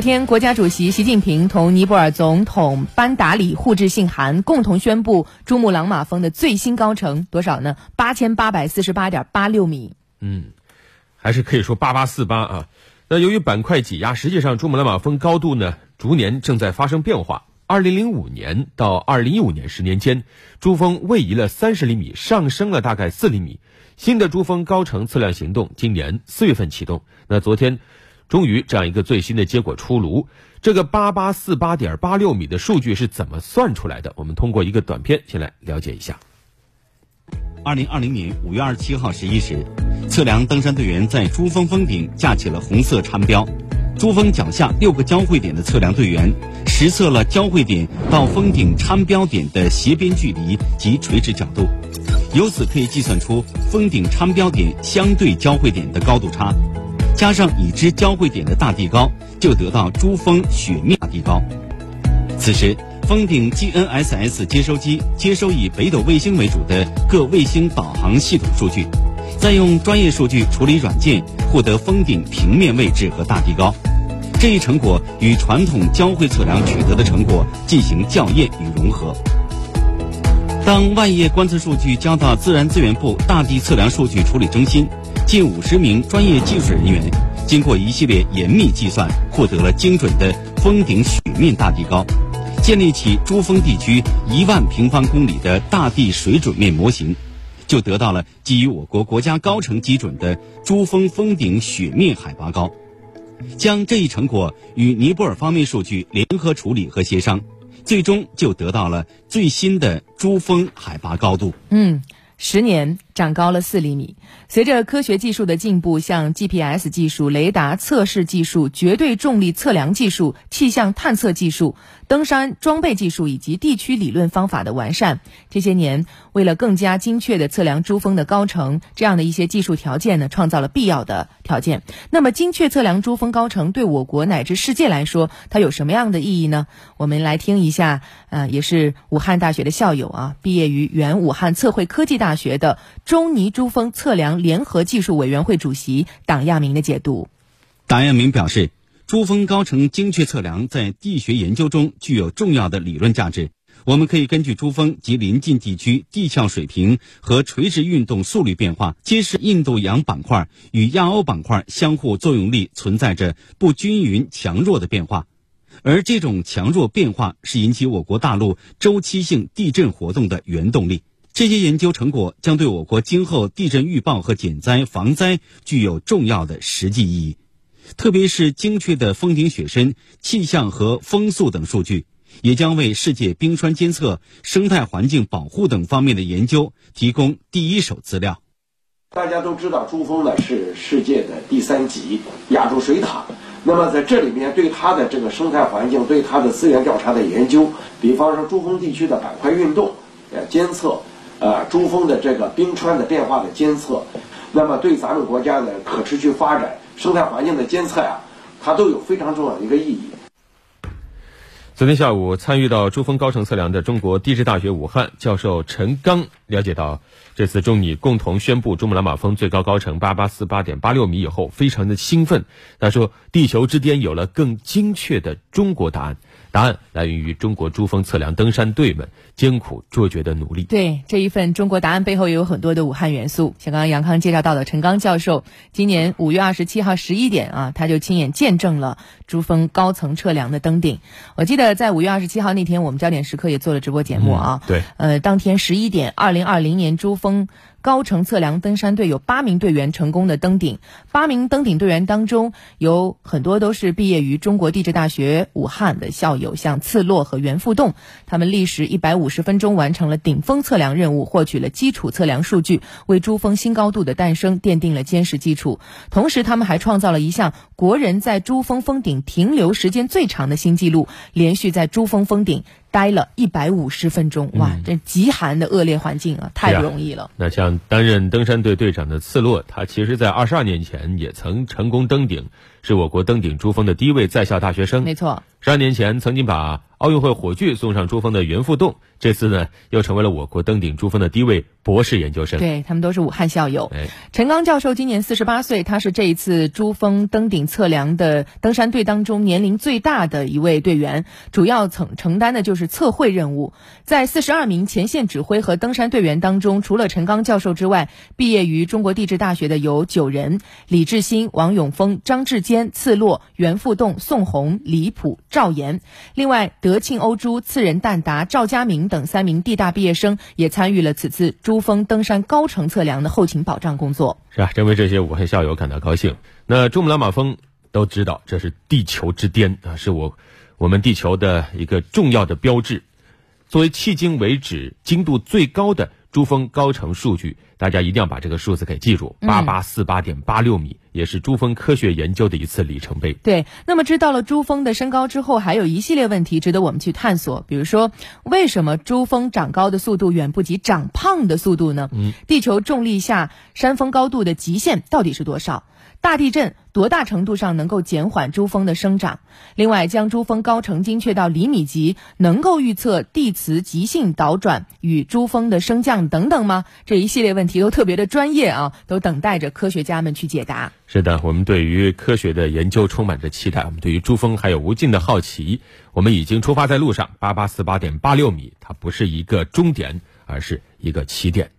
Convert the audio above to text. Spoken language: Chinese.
昨天，国家主席习近平同尼泊尔总统班达里互致信函，共同宣布珠穆朗玛峰的最新高程多少呢？八千八百四十八点八六米。嗯，还是可以说八八四八啊。那由于板块挤压，实际上珠穆朗玛峰高度呢逐年正在发生变化。二零零五年到二零一五年十年间，珠峰位移了三十厘米，上升了大概四厘米。新的珠峰高程测量行动今年四月份启动。那昨天。终于，这样一个最新的结果出炉。这个八八四八点八六米的数据是怎么算出来的？我们通过一个短片先来了解一下。二零二零年五月二十七号十一时，测量登山队员在珠峰峰顶架起了红色餐标，珠峰脚下六个交汇点的测量队员实测了交汇点到峰顶餐标点的斜边距离及垂直角度，由此可以计算出峰顶餐标点相对交汇点的高度差。加上已知交汇点的大地高，就得到珠峰雪面大地高。此时，峰顶 GNSS 接收机接收以北斗卫星为主的各卫星导航系统数据，再用专业数据处理软件获得峰顶平面位置和大地高。这一成果与传统交会测量取得的成果进行校验与融合。当万叶观测数据交到自然资源部大地测量数据处理中心。近五十名专业技术人员经过一系列严密计算，获得了精准的峰顶雪面大地高，建立起珠峰地区一万平方公里的大地水准面模型，就得到了基于我国国家高程基准的珠峰峰顶雪面海拔高。将这一成果与尼泊尔方面数据联合处理和协商，最终就得到了最新的珠峰海拔高度。嗯，十年。长高了四厘米。随着科学技术的进步，像 GPS 技术、雷达测试技术、绝对重力测量技术、气象探测技术、登山装备技术以及地区理论方法的完善，这些年为了更加精确的测量珠峰的高程，这样的一些技术条件呢，创造了必要的条件。那么，精确测量珠峰高程对我国乃至世界来说，它有什么样的意义呢？我们来听一下，呃，也是武汉大学的校友啊，毕业于原武汉测绘科技大大学的。中尼珠峰测量联合技术委员会主席党亚明的解读。党亚明表示，珠峰高程精确测量在地学研究中具有重要的理论价值。我们可以根据珠峰及邻近地区地壳水平和垂直运动速率变化，揭示印度洋板块与亚欧板块相互作用力存在着不均匀强弱的变化，而这种强弱变化是引起我国大陆周期性地震活动的原动力。这些研究成果将对我国今后地震预报和减灾防灾具有重要的实际意义，特别是精确的峰顶雪深、气象和风速等数据，也将为世界冰川监测、生态环境保护等方面的研究提供第一手资料。大家都知道，珠峰呢是世界的第三级亚洲水塔，那么在这里面对它的这个生态环境、对它的资源调查的研究，比方说珠峰地区的板块运动，呃，监测。呃，珠峰的这个冰川的变化的监测，那么对咱们国家的可持续发展、生态环境的监测呀，它都有非常重要的一个意义。昨天下午，参与到珠峰高程测量的中国地质大学武汉教授陈刚了解到，这次中尼共同宣布珠穆朗玛峰最高高程八八四八点八六米以后，非常的兴奋。他说：“地球之巅有了更精确的中国答案。”答案来源于中国珠峰测量登山队们艰苦卓绝的努力。对这一份中国答案背后也有很多的武汉元素。像刚刚杨康介绍到的，陈刚教授今年五月二十七号十一点啊，他就亲眼见证了珠峰高层测量的登顶。我记得在五月二十七号那天，我们焦点时刻也做了直播节目啊。对，呃，当天十一点，二零二零年珠峰。高程测量登山队有八名队员成功的登顶，八名登顶队员当中有很多都是毕业于中国地质大学武汉的校友，像次洛和袁富栋，他们历时一百五十分钟完成了顶峰测量任务，获取了基础测量数据，为珠峰新高度的诞生奠定了坚实基础。同时，他们还创造了一项国人在珠峰峰顶停留时间最长的新纪录，连续在珠峰峰顶。待了一百五十分钟，哇，这极寒的恶劣环境啊，太不容易了。那像担任登山队队长的次洛，他其实在二十二年前也曾成功登顶，是我国登顶珠峰的第一位在校大学生。没错，十二年前曾经把奥运会火炬送上珠峰的袁富栋，这次呢又成为了我国登顶珠峰的第一位博士研究生。对他们都是武汉校友。哎，陈刚教授今年四十八岁，他是这一次珠峰登顶测量的登山队当中年龄最大的一位队员，主要承承担的就是测绘任务。在四十二名前线指挥和登山队员当中，除了陈刚教授之外，毕业于中国地质大学的有九人：李志新、王永峰、张志坚、次洛、袁富栋、宋红、李普、赵岩。另外，德庆欧珠、次仁旦达、赵佳明等三名地大毕业生也参与了此次珠峰登山高程测量的后勤保障工作。是啊，真为这些武汉校友感到高兴。那珠穆朗玛峰都知道，这是地球之巅啊，是我我们地球的一个重要的标志。作为迄今为止精度最高的珠峰高程数据，大家一定要把这个数字给记住：八八四八点八六米，也是珠峰科学研究的一次里程碑。对，那么知道了珠峰的身高之后，还有一系列问题值得我们去探索。比如说，为什么珠峰长高的速度远不及长胖的速度呢？嗯，地球重力下山峰高度的极限到底是多少？大地震多大程度上能够减缓珠峰的生长？另外，将珠峰高程精确到厘米级，能够预测地磁极性倒转与珠峰的升降等等吗？这一系列问题都特别的专业啊，都等待着科学家们去解答。是的，我们对于科学的研究充满着期待，我们对于珠峰还有无尽的好奇。我们已经出发在路上，八八四八点八六米，它不是一个终点，而是一个起点。